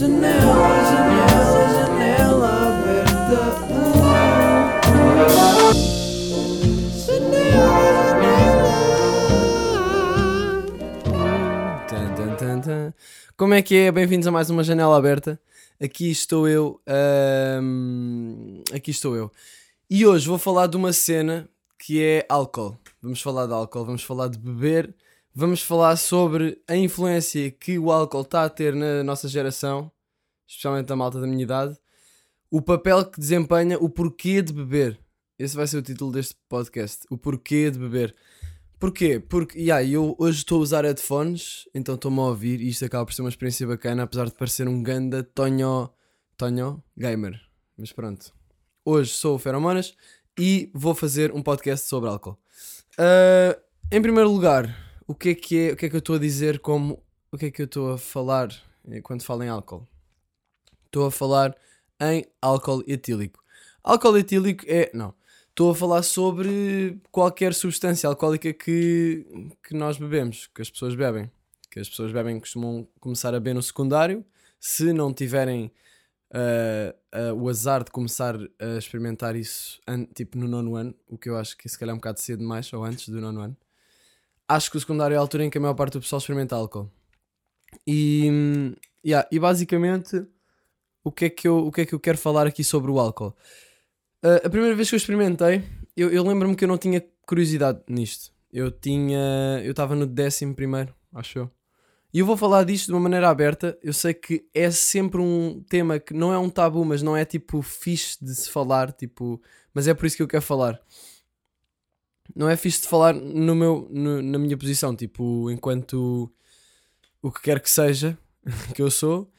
Janela, janela, janela aberta. Como é que é? Bem-vindos a mais uma janela aberta. Aqui estou eu. aqui estou eu. E hoje vou falar de uma cena que é álcool. Vamos falar de álcool, vamos falar de beber, vamos falar sobre a influência que o álcool está a ter na nossa geração, especialmente a malta da minha idade, o papel que desempenha, o porquê de beber. Esse vai ser o título deste podcast. O porquê de beber. Porquê? Porque yeah, eu hoje estou a usar headphones, então estou-me a ouvir e isto acaba por ser uma experiência bacana, apesar de parecer um ganda Tonho, Tonho Gamer. Mas pronto. Hoje sou o Feromonas e vou fazer um podcast sobre álcool. Ah, em primeiro lugar, o que é que é, o que é que eu estou a dizer como, o que é que eu estou a falar eh, quando falo em álcool? Estou a falar em álcool etílico. Álcool etílico é, não, estou a falar sobre qualquer substância alcoólica que, que nós bebemos, que as pessoas bebem. Que as pessoas bebem costumam começar a beber no secundário. Se não tiverem ah, ah, o azar de começar a experimentar isso tipo no nono ano, o que eu acho que se calhar é um bocado cedo demais, ou antes do nono ano. Acho que o secundário é a altura em que a maior parte do pessoal experimenta álcool. E, yeah, e basicamente, o que, é que eu, o que é que eu quero falar aqui sobre o álcool? Ah, a primeira vez que eu experimentei, eu, eu lembro-me que eu não tinha curiosidade nisto. Eu tinha. Eu estava no décimo primeiro, acho eu. E eu vou falar disto de uma maneira aberta. Eu sei que é sempre um tema que não é um tabu, mas não é tipo fixe de se falar, tipo, mas é por isso que eu quero falar. Não é fixe de falar no meu, no- na minha posição, tipo, enquanto o que quer que seja que eu sou,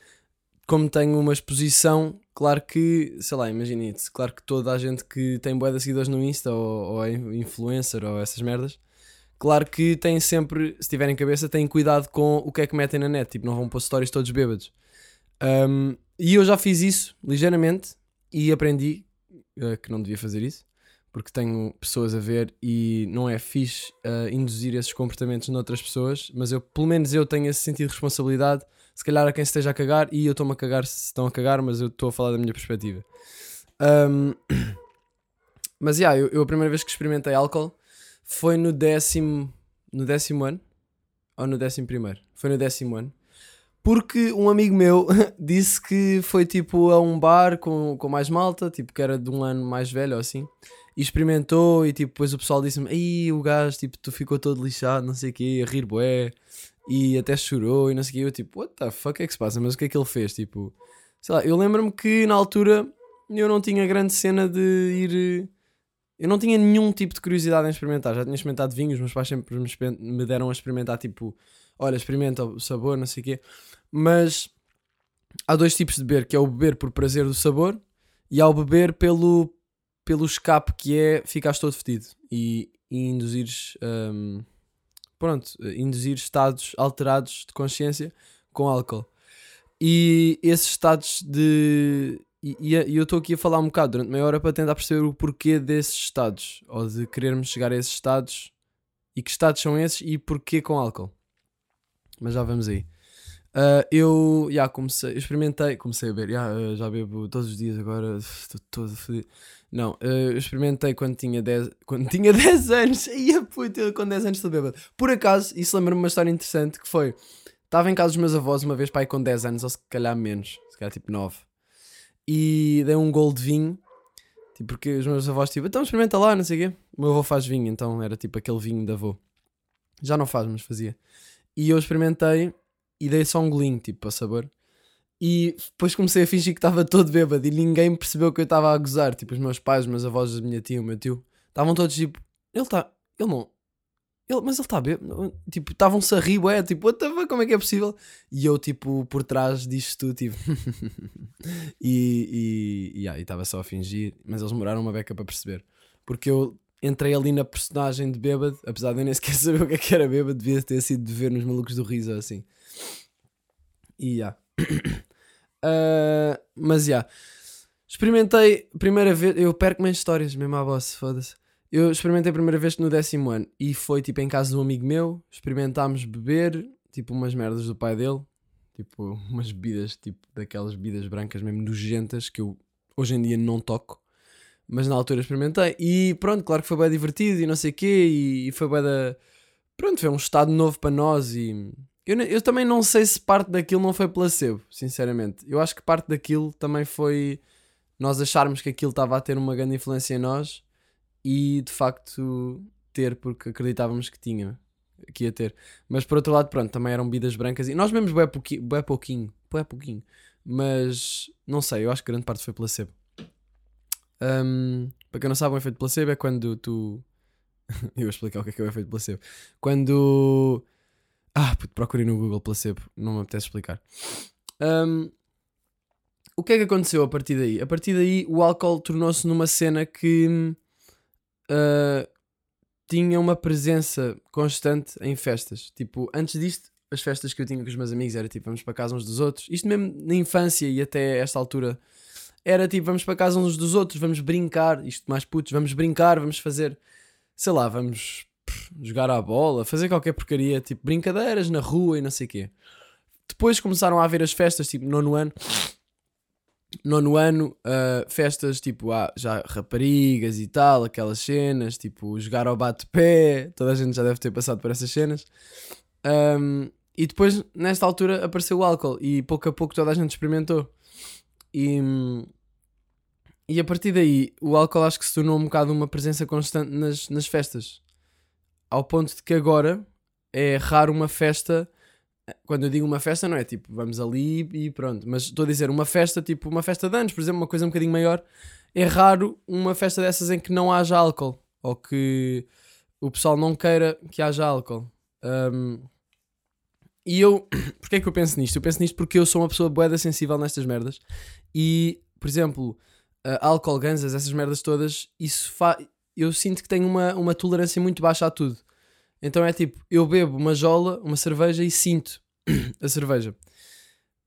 como tenho uma exposição, claro que, sei lá, imagine-se, claro que toda a gente que tem boia de seguidores no Insta ou, ou é influencer ou essas merdas, Claro que têm sempre, se tiverem cabeça, têm cuidado com o que é que metem na net. Tipo, não vão pôr stories todos bêbados. Um, e eu já fiz isso ligeiramente e aprendi uh, que não devia fazer isso. Porque tenho pessoas a ver e não é fixe uh, induzir esses comportamentos noutras pessoas. Mas eu, pelo menos eu tenho esse sentido de responsabilidade. Se calhar a quem esteja a cagar e eu estou-me a cagar se estão a cagar, mas eu estou a falar da minha perspectiva. Um, mas, yeah, eu, eu a primeira vez que experimentei álcool foi no décimo, no décimo ano ou no décimo primeiro? Foi no décimo ano. Porque um amigo meu disse que foi tipo a um bar com, com mais malta, tipo que era de um ano mais velho ou assim, e experimentou e tipo depois o pessoal disse-me, aí o gajo, tipo, tu ficou todo lixado, não sei o quê, a rir bué, e até chorou e não sei o quê, eu tipo, what the fuck é que se passa? Mas o que é que ele fez? Tipo, sei lá, eu lembro-me que na altura eu não tinha grande cena de ir... Eu não tinha nenhum tipo de curiosidade em experimentar. Já tinha experimentado vinhos, meus pais sempre me, deram a experimentar, tipo, olha, experimenta o sabor, não sei o quê. Mas há dois tipos de beber, que é o beber por prazer do sabor e há o beber pelo, pelo escape que é ficares todo fedido e, e induzires, hum, pronto, induzir estados alterados de consciência com álcool. E esses estados de. E, e- eu estou aqui a falar um bocado durante meia hora para tentar perceber o porquê desses estados, ou de querermos chegar a esses estados, e que estados são esses e porquê com álcool. Mas já vamos aí. Ah, eu já comecei, eu experimentei, comecei a beber, já, ah, já bebo todos os dias agora, estou todo fodido. Não, ah, eu experimentei quando tinha 10, quando tinha 10 anos, ia puta, eu com 10 anos estou bêbado. Por acaso, isso lembra-me uma história interessante que foi, estava em casa dos meus avós uma vez, pai, com 10 anos, ou se calhar menos, se calhar tipo 9, e dei um gol de vinho, tipo, porque os meus avós, tipo, então experimenta lá, não sei o quê. O meu avô faz vinho, então era tipo aquele vinho da avô. Já não faz, mas fazia. E eu experimentei e dei só um golinho, tipo, para sabor. E depois comecei a fingir que estava todo bêbado e ninguém percebeu que eu estava a gozar. Tipo, os meus pais, os meus avós, a minha tia, o meu tio, estavam todos tipo, ele está, ele não, ele, mas ele está bêbado. Tipo, estavam-se a rir, ué, tipo, como é que é possível? E eu, tipo, por trás disto tudo, tipo, e e- e yeah, estava só a fingir, mas eles demoraram uma beca para perceber. Porque eu entrei ali na personagem de bêbado, apesar de eu nem sequer saber o que é que era bêbado, devia ter sido de ver nos malucos do riso assim. E já. Ah, mas já. Experimentei primeira vez. Eu perco-me em histórias, mesmo à boss, foda-se. Eu experimentei a primeira vez no décimo ano e foi tipo em casa de um amigo meu. Experimentámos beber, tipo umas merdas do pai dele, tipo umas bebidas, tipo daquelas bebidas brancas mesmo nojentas que eu hoje em dia não toco, mas na altura experimentei. E pronto, claro que foi bem divertido e não sei o quê, e, e foi bem da. Pronto, foi um estado novo para nós e. Eu, eu também não sei se parte daquilo não foi placebo, sinceramente. Eu acho que parte daquilo também foi nós acharmos que aquilo estava a ter uma grande influência em nós e de facto ter, porque acreditávamos que tinha, que ia ter. Mas por outro lado, pronto, também eram bebidas brancas e nós mesmos bué, pouqui, bué pouquinho, bué pouquinho. Mas não sei, eu acho que grande parte foi placebo. Ahm, para quem não sabe, o efeito placebo é quando tu. eu vou explicar o que é, que é o efeito placebo. Quando. Ah, puto, procurei no Google placebo, não me apetece explicar. Ahm, o que é que aconteceu a partir daí? A partir daí, o álcool tornou-se numa cena que ah, tinha uma presença constante em festas. Tipo, antes disto, as festas que eu tinha com os meus amigos era tipo, vamos para casa uns dos outros. Isto mesmo na infância e até esta altura era tipo, vamos para casa uns dos outros, vamos brincar. Isto mais putos, vamos brincar, vamos fazer, sei lá, vamos jogar à bola, fazer qualquer porcaria, tipo, brincadeiras na rua e não sei o quê. Depois começaram a haver as festas, tipo, nono ano. Nono ano, ah, festas tipo, ah, já raparigas e tal, aquelas cenas, tipo, jogar ao bate-pé, toda a gente já deve ter passado por essas cenas. Ahm, e depois, nesta altura, apareceu o álcool e pouco a pouco toda a gente experimentou. E, e a partir daí, o álcool acho que se tornou um bocado uma presença constante nas, nas festas. Ao ponto de que agora é raro uma festa. Quando eu digo uma festa, não é tipo vamos ali e pronto. Mas estou a dizer uma festa, tipo uma festa de anos, por exemplo, uma coisa um bocadinho maior. É raro uma festa dessas em que não haja álcool ou que o pessoal não queira que haja álcool. Ahm, e eu, porque é que eu penso nisto? Eu penso nisto porque eu sou uma pessoa boeda sensível nestas merdas. E, por exemplo, uh, álcool, ganzas, essas merdas todas, isso fa... eu sinto que tenho uma, uma tolerância muito baixa a tudo. Então é tipo, eu bebo uma jola, uma cerveja e sinto a cerveja.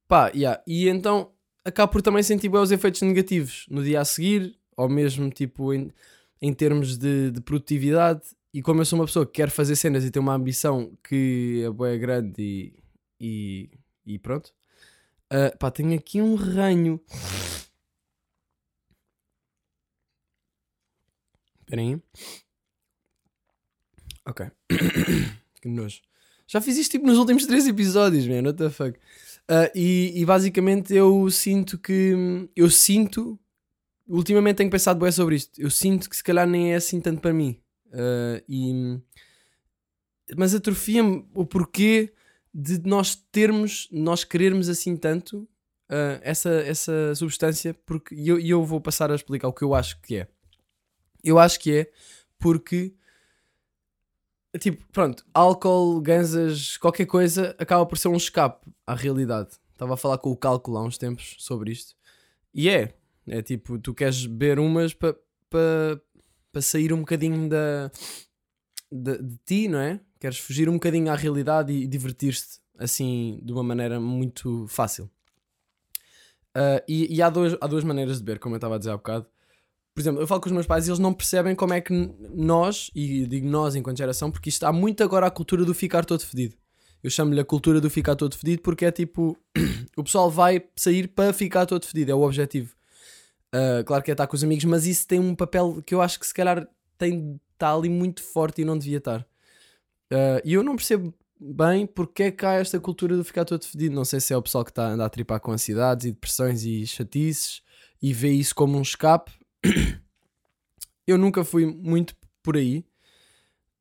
Pá, yeah. e então acabo por também sentir bem os efeitos negativos no dia a seguir, ou mesmo tipo em, em termos de, de produtividade. E como eu sou uma pessoa que quer fazer cenas e tem uma ambição que é bué grande e, e, e pronto. Uh, pá, tenho aqui um ranho. Esperem aí. Ok. que nojo. Já fiz isto tipo nos últimos três episódios, man. What the fuck? Uh, e, e basicamente eu sinto que. Eu sinto. Ultimamente tenho pensado bem sobre isto. Eu sinto que se calhar nem é assim tanto para mim. Uh, e, mas atrofia-me o porquê de nós termos, nós querermos assim tanto uh, essa, essa substância, porque e eu, eu vou passar a explicar o que eu acho que é. Eu acho que é porque, tipo, pronto, álcool, ganzas, qualquer coisa acaba por ser um escape à realidade. Estava a falar com o cálculo há uns tempos sobre isto. E é, é tipo, tu queres beber umas para pa, pa sair um bocadinho da, de, de ti, não é? Queres fugir um bocadinho à realidade e divertir-te assim de uma maneira muito fácil. Uh, e e há, dois, há duas maneiras de beber, como eu estava a dizer há bocado. Por exemplo, eu falo com os meus pais e eles não percebem como é que nós, e digo nós enquanto geração, porque isto há muito agora a cultura do ficar todo fedido. Eu chamo-lhe a cultura do ficar todo fedido porque é tipo, o pessoal vai sair para ficar todo fedido, é o objetivo. Uh, claro que é estar com os amigos, mas isso tem um papel que eu acho que se calhar tem, está ali muito forte e não devia estar. Uh, e eu não percebo bem porque é que há esta cultura do ficar todo fedido. Não sei se é o pessoal que está a andar a tripar com ansiedades e depressões e chatices e vê isso como um escape. eu nunca fui muito por aí,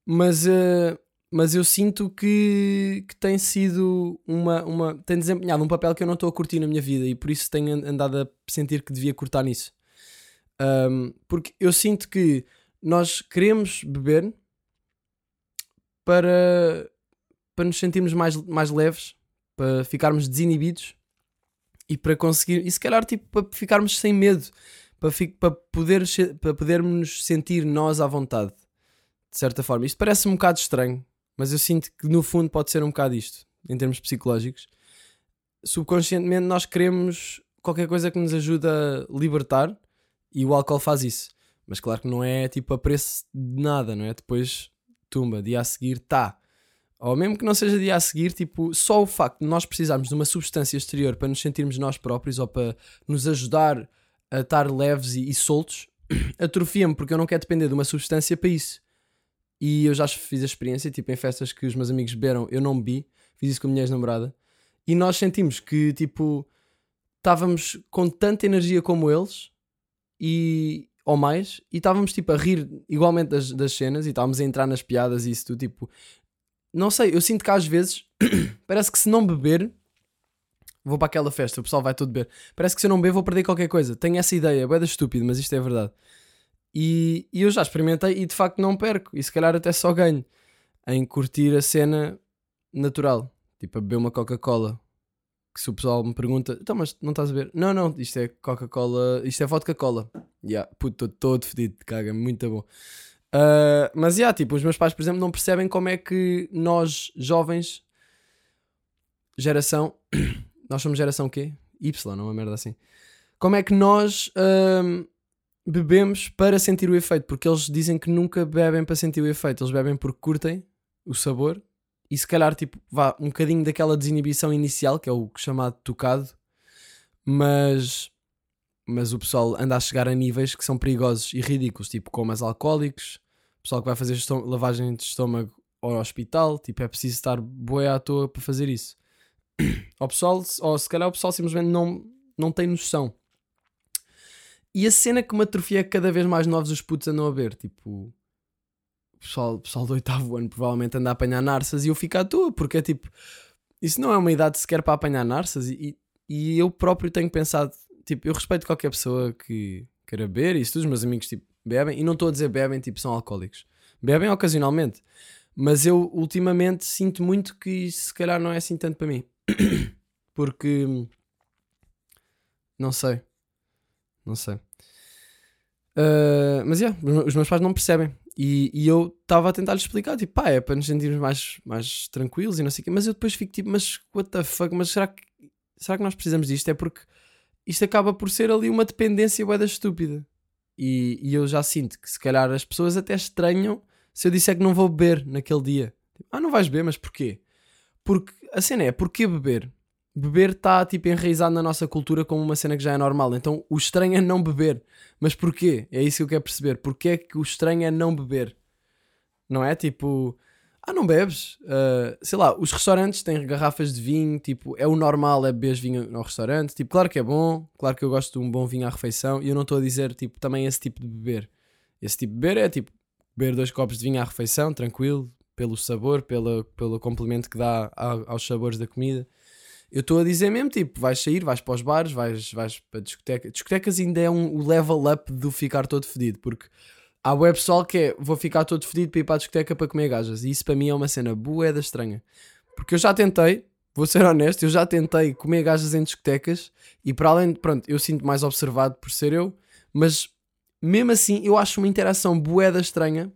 mas, uh, mas eu sinto que, que tem sido uma, uma. tem desempenhado um papel que eu não estou a curtir na minha vida e por isso tenho an- andado a sentir que devia cortar nisso. Um, porque eu sinto que nós queremos beber para, para nos sentirmos mais, mais leves, para ficarmos desinibidos e para conseguir, e se calhar tipo, para ficarmos sem medo, para, fi- para, poder, para podermos sentir nós à vontade, de certa forma. Isto parece um bocado estranho, mas eu sinto que no fundo pode ser um bocado isto, em termos psicológicos. Subconscientemente nós queremos qualquer coisa que nos ajude a libertar e o álcool faz isso. Mas claro que não é tipo a preço de nada, não é? Depois, tumba, dia a seguir, tá. ou mesmo que não seja dia a seguir, tipo, só o facto de nós precisarmos de uma substância exterior para nos sentirmos nós próprios ou para nos ajudar a estar leves e, e soltos, atrofia-me porque eu não quero depender de uma substância para isso. E eu já fiz a experiência, tipo, em festas que os meus amigos beberam, eu não bebi, fiz isso com a minha ex-namorada, e nós sentimos que, tipo, estávamos com tanta energia como eles, e, ou mais, e estávamos, tipo, a rir igualmente das, das cenas, e estávamos a entrar nas piadas e isso tudo, tipo, não sei, eu sinto que às vezes parece que se não beber, vou para aquela festa, o pessoal vai todo beber. Parece que se eu não beber, vou perder qualquer coisa. Tenho essa ideia, é estúpido, mas isto é verdade. E, e eu já experimentei e de facto não perco, e se calhar até só ganho em curtir a cena natural, tipo a beber uma Coca-Cola. Que se o pessoal me pergunta, então, mas não estás a ver? Não, não, isto é Coca-Cola, isto é vodka-cola. Yeah, puto, estou todo fedido, caga, muito bom. Uh, mas, yeah, tipo, os meus pais, por exemplo, não percebem como é que nós, jovens, geração, nós somos geração quê? Y, não é uma merda assim. Como é que nós uh, bebemos para sentir o efeito? Porque eles dizem que nunca bebem para sentir o efeito, eles bebem porque curtem o sabor e se calhar, tipo, vá um bocadinho daquela desinibição inicial, que é o chamado tocado, mas mas o pessoal anda a chegar a níveis que são perigosos e ridículos, tipo comas alcoólicos, pessoal que vai fazer lavagem de estômago ao hospital, tipo, é preciso estar boé à toa para fazer isso. O pessoal, ou se calhar o pessoal simplesmente não, não tem noção. E a cena que me atrofia é que cada vez mais novos os putos andam a ver, tipo, o pessoal, pessoal do oitavo ano provavelmente anda a apanhar narças e eu fico à toa, porque é tipo, isso não é uma idade sequer para apanhar narças e, e eu próprio tenho pensado, tipo, eu respeito qualquer pessoa que queira beber e isso todos os meus amigos, tipo, bebem, e não estou a dizer bebem, tipo, são alcoólicos. Bebem ocasionalmente. Mas eu ultimamente sinto muito que isso se calhar não é assim tanto para mim. Porque não sei. Não sei. Uh, mas é, yeah, os meus pais não percebem. E, e eu estava a tentar lhes explicar, tipo, pá, é para nos sentirmos mais, mais tranquilos e não sei o quê. Mas eu depois fico tipo, mas what the fuck, mas será que, será que nós precisamos disto? É porque isto acaba por ser ali uma dependência boeda estúpida. E, e, eu já sinto que se calhar as pessoas até estranham se eu disser que não vou beber naquele dia. Tipo, ah, não vais beber, mas porquê? Porque a cena é, porquê beber? Beber está tipo enraizado na nossa cultura como uma cena que já é normal. Então o estranho é não beber. Mas porquê? É isso que eu quero perceber. Porquê é que o estranho é não beber? Não é tipo, ah, não bebes? Uh, sei lá, os restaurantes têm garrafas de vinho, tipo, é o normal é beber vinho no restaurante. Tipo, claro que é bom, claro que eu gosto de um bom vinho à refeição e eu não estou a dizer, tipo, também esse tipo de beber. Esse tipo de beber é tipo, beber dois copos de vinho à refeição, tranquilo, pelo sabor, pelo, pelo complemento que dá aos sabores da comida. Eu estou a dizer mesmo, tipo, vais sair, vais para os bares, vais, vais para discoteca. Discotecas ainda é um, level up do ficar todo fedido, porque Há web pessoal que é vou ficar todo fedido para ir para a discoteca para comer gajas. E isso para mim é uma cena bué estranha. Porque eu já tentei, vou ser honesto, eu já tentei comer gajas em discotecas e para além pronto, eu sinto mais observado por ser eu, mas mesmo assim eu acho uma interação bué estranha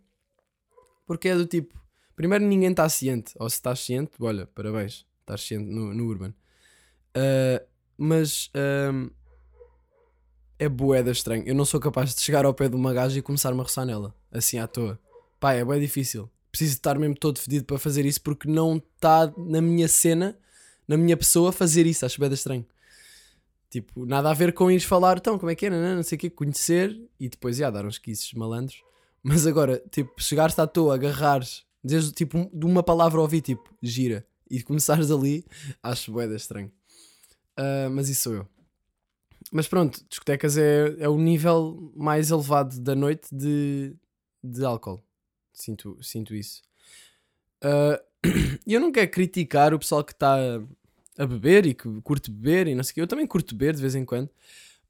porque é do tipo, primeiro ninguém está ciente, ou se estás ciente, olha, parabéns, estás ciente no, no Urban. Uh, mas uh, é boeda estranho. Eu não sou capaz de chegar ao pé de uma gaja e começar-me a roçar nela, assim à toa. Pá, é bem difícil. Preciso estar mesmo todo fedido para fazer isso porque não está na minha cena, na minha pessoa, fazer isso. Acho bem estranho. Tipo, nada a ver com ires falar, então, como é que é, não, sei o que, conhecer e depois, já, dar uns kisses malandros. Mas agora, tipo, chegares à toa, agarrares, desde tipo, de uma palavra ouvir, tipo, gira, e começares ali, acho boeda estranho. Uh, mas isso sou eu. Mas pronto, discotecas é, é o nível mais elevado da noite de, de álcool. Sinto, sinto isso. Uh, eu não quero criticar o pessoal que está a beber e que curte beber e não sei o quê. Eu também curto beber de vez em quando.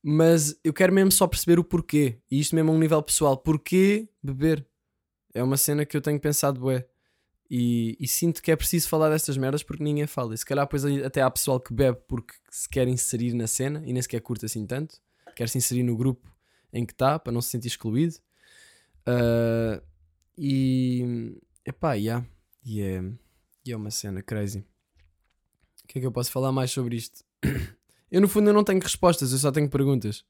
Mas eu quero mesmo só perceber o porquê. E isto mesmo a um nível pessoal. Porquê beber? É uma cena que eu tenho pensado, bué. E, e, sinto que é preciso falar destas merdas porque ninguém fala. E se calhar depois até há pessoal que bebe porque se quer inserir na cena e nem sequer curta assim tanto. Quer se inserir no grupo em que está para não se sentir excluído. Uh, e epá, yeah. e, é, e é uma cena crazy. O que é que eu posso falar mais sobre isto? eu no fundo eu não tenho respostas, eu só tenho perguntas.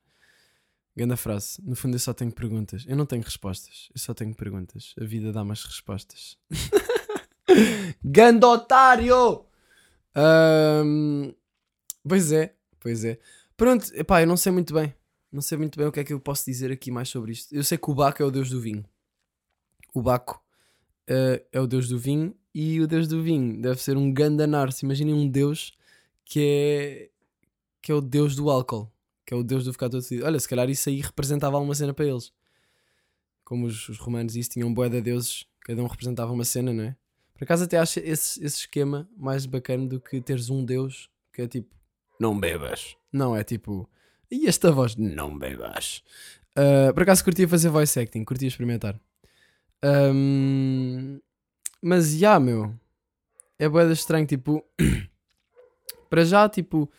Grande frase. No fundo eu só tenho perguntas. Eu não tenho respostas, eu só tenho perguntas. A vida dá mais respostas. Gandotário! Ahm, pois é, pois é. Pronto, epá, eu não sei muito bem. Não sei muito bem o que é que eu posso dizer aqui mais sobre isto. Eu sei que o Baco é o deus do vinho. O Baco eh, é o deus do vinho e o deus do vinho deve ser um gandanarce. Imaginem um deus que é que é o deus do álcool, que é o deus do ficar todo decidido. Olha, se calhar isso aí representava alguma cena para eles. Como os, os romanos isso tinham boé de deuses, cada um representava uma cena, não é? Por acaso até acho esse, esse esquema mais bacana do que teres um deus que é tipo não bebas. Não, é tipo e esta voz não bebas. Ah, por acaso curtia fazer voice acting, curtia experimentar. Ahm, mas já, meu, é boeda estranho. Tipo, para já, tipo,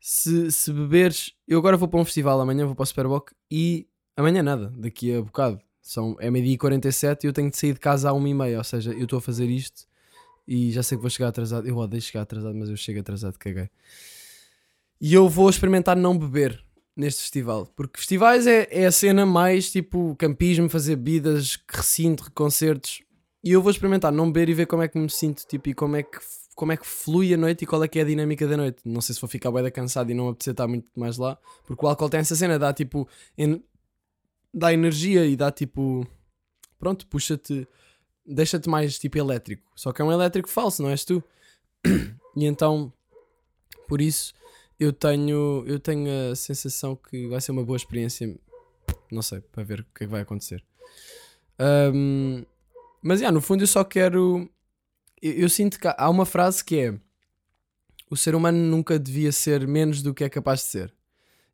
se, se beberes. Eu agora vou para um festival, amanhã vou para o Superboc e amanhã nada, daqui a bocado. São, é meio-dia e 47 e eu tenho de sair de casa à 1h30. Ou seja, eu estou a fazer isto e já sei que vou chegar atrasado. Eu odeio chegar atrasado, mas eu chego atrasado, caguei. E eu vou experimentar não beber neste festival. Porque festivais é, é a cena mais tipo campismo, fazer bebidas, recinto, concertos. E eu vou experimentar não beber e ver como é que me sinto tipo, e como é que, como é que flui a noite e qual é que é a dinâmica da noite. Não sei se vou ficar bem cansado e não apetecer estar muito mais lá. Porque o álcool tem essa cena, dá tipo. en- dá energia e dá tipo. Pronto, puxa-te. Deixa-te mais tipo elétrico. Só que é um elétrico falso, não és tu? E então. Por isso eu tenho, eu tenho a sensação que vai ser uma boa experiência. Não sei, para ver o que é que vai acontecer. Ahm, mas, yeah, no fundo, eu só quero. Eu, eu sinto que há- uma frase que é: O ser humano nunca devia ser menos do que é capaz de ser.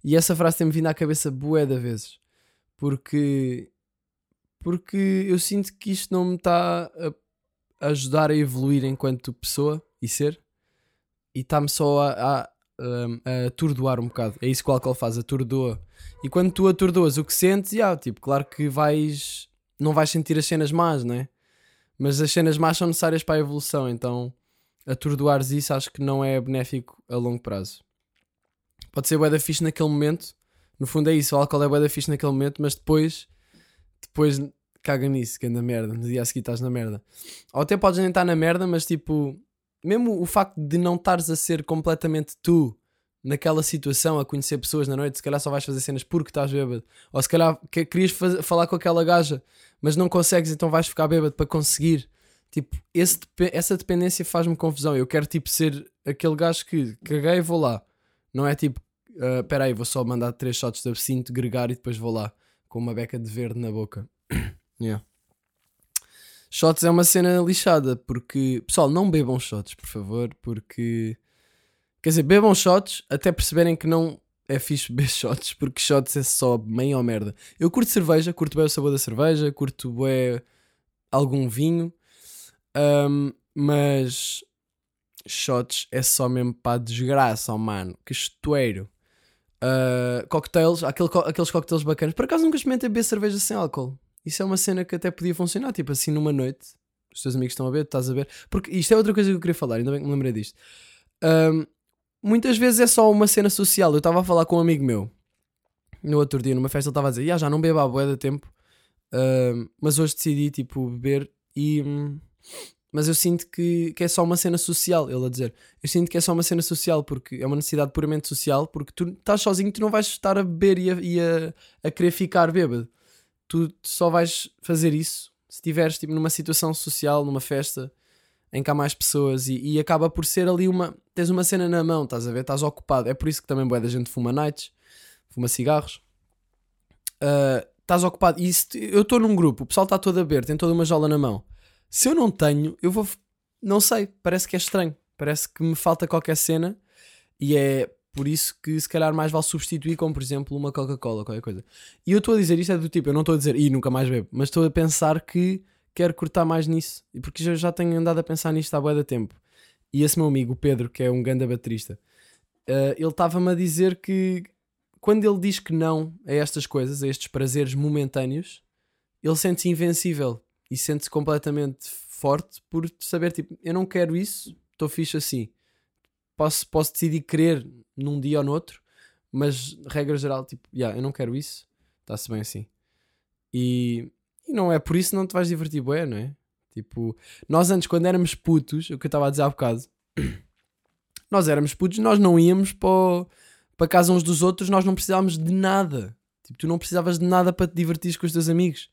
E essa frase tem-me vindo à cabeça bué de vezes. Porque. Porque eu sinto que isto não me está a ajudar a evoluir enquanto pessoa e ser. E está-me só a, a, a atordoar um bocado. É isso que o álcool faz, atordoa. E quando tu atordoas o que sentes, yeah, tipo, claro que vais. Não vais sentir as cenas más, não é? Mas as cenas más são necessárias para a evolução, então atordoares isso acho que não é benéfico a longo prazo. Pode ser bué da fixe naquele momento, no fundo é isso, o álcool é bué da fixe naquele momento, mas depois, depois caga nisso, que anda merda, no dia a seguir estás na merda. Ou até podes nem estar na merda, mas tipo, mesmo o facto de não estares a ser completamente tu naquela situação, a conhecer pessoas na noite, se calhar só vais fazer cenas porque estás bêbado. Ou se calhar que- querias falar com aquela gaja, mas não consegues, então vais ficar bêbado para conseguir. Tipo, esse essa dependência faz-me confusão. Eu quero tipo ser aquele gajo que caguei e vou lá. Não é tipo, espera aí, vou só mandar três shots de absinto, gregar e depois vou lá com uma beca de verde na boca. yeah. Shots é uma cena lixada, porque. Pessoal, não bebam shots, por favor, porque. Quer dizer, bebam shots até perceberem que não é fixe beber shots, porque shots é só meio ou merda. Eu curto cerveja, curto bem o sabor da cerveja, curto bem algum vinho, ahm, mas shots é só mesmo para desgraça, oh mano, que estoeiro. Ah, cocktails, aquele aqueles cocktails bacanas. Por acaso nunca experimentei beber cerveja sem álcool. Isso é uma cena que até podia funcionar, tipo assim numa noite. Os teus amigos estão a ver, tu estás a ver. Porque isto é outra coisa que eu queria falar, ainda bem que me lembrei disto. Ahm, muitas vezes é só uma cena social. Eu estava a falar com um amigo meu no outro dia, numa festa, ele estava a dizer: "Ya, já não bebo há bué de tempo, ahm, mas hoje decidi tipo beber e. hum, Mas eu sinto que, que é só uma cena social, ele a dizer. Eu sinto que é só uma cena social, porque é uma necessidade puramente social, porque tu estás sozinho, tu não vais estar a beber e a, e a, a querer ficar bêbado. Tu só vais fazer isso se estiveres tipo, numa situação social, numa festa, em que há mais pessoas e, e acaba por ser ali uma. Tens uma cena na mão, estás a ver? Estás ocupado. É por isso que também boa da gente fuma nights, fuma cigarros. Ah, Estás ocupado. E se eu estou num grupo, o pessoal está todo a beber, tem toda uma jola na mão. Se eu não tenho, eu vou. Não sei, parece que é estranho. Parece que me falta qualquer cena e é por isso que se calhar mais vale substituir com, por exemplo, uma Coca-Cola, qualquer coisa. E eu estou a dizer isto é do tipo, eu não estou a dizer, e nunca mais bebo, mas estou a pensar que quero cortar mais nisso. Porque já, já tenho andado a pensar nisto há bué de tempo. E esse meu amigo, o Pedro, que é um ganda baterista, eh, ele estava-me a dizer que quando ele diz que não a estas coisas, a estes prazeres momentâneos, ele sente-se invencível e sente-se completamente forte por saber, tipo, eu não quero isso, estou fixe assim. Posso, posso decidir querer num dia ou noutro, mas regra geral, tipo, yeah, eu não quero isso, está-se bem assim. E, e não é por isso não te vais divertir, bué, não é? Tipo, nós antes, quando éramos putos, o que eu estava a dizer há bocado, nós éramos putos, nós não íamos para, para casa uns dos outros, nós não precisávamos de nada. Tipo, tu não precisavas de nada para te divertir com os teus amigos.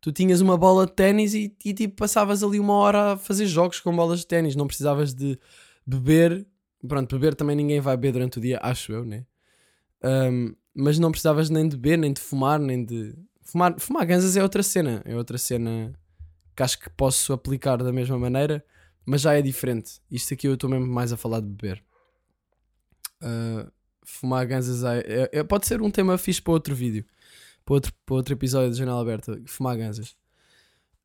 Tu tinhas uma bola de ténis e, e tipo passavas ali uma hora a fazer jogos com bolas de ténis, não precisavas de beber. Pronto, beber também ninguém vai beber durante o dia, acho eu, né? Um, mas não precisavas nem de beber, nem de fumar, nem de. Fumar, fumar ganzas é outra cena, é outra cena que acho que posso aplicar da mesma maneira, mas já é diferente. Isto aqui eu estou mesmo mais a falar de beber. Uh, fumar ganzas é, é- é- pode ser um tema fixe para outro vídeo, para outro, para outro episódio de Janela Aberta. Fumar ganzas.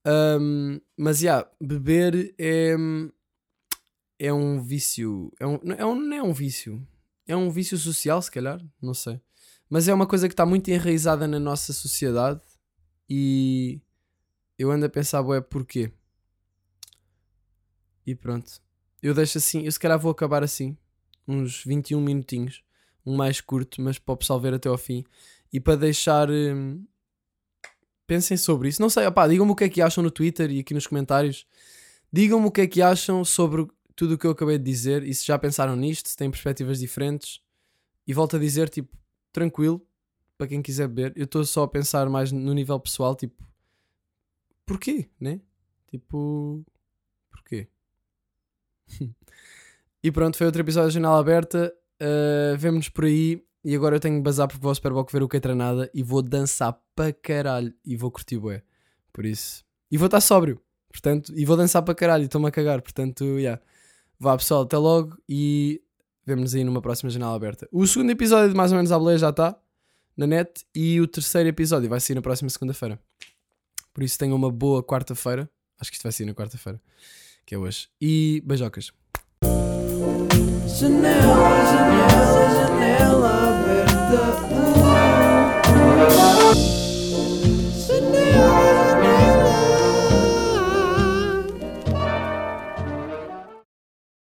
Um, mas já, beber é, é um vício. É um, é um, não é um vício. É um vício social, se calhar, não sei. Mas é uma coisa que está muito enraizada na nossa sociedade e eu ando a pensar, ué, porquê? E pronto. Eu deixo assim, eu se calhar vou acabar assim, uns 21 minutinhos, um mais curto, mas para o pessoal ver até ao fim. E para deixar. hum, pensem sobre isso. Não sei, opá, digam-me o que é que acham no Twitter e aqui nos comentários. Digam-me o que é que acham sobre tudo o que eu acabei de dizer e se já pensaram nisto, se têm perspectivas diferentes. E volto a dizer, tipo, tranquilo, para quem quiser beber. Eu estou só a pensar mais no nível pessoal, tipo, porquê, né? Tipo, porquê? e pronto, foi outro episódio da Janela Aberta. Uh, Vemo-nos por aí. E agora eu tenho que bazar porque vou ao Superboc ver o que é nada e vou dançar para caralho e vou curtir bué. Por isso. E vou estar sóbrio. Portanto, e vou dançar para caralho e estou-me a cagar. Portanto, já. Yeah. Vá pessoal, até logo e vemo-nos aí numa próxima janela aberta. O segundo episódio de Mais ou menos à Boleia já está na net e o terceiro episódio vai sair na próxima segunda-feira. Por isso tenham uma boa quarta-feira. Acho que isto vai sair na quarta-feira, que é hoje. E beijocas. Janela, janela, janela.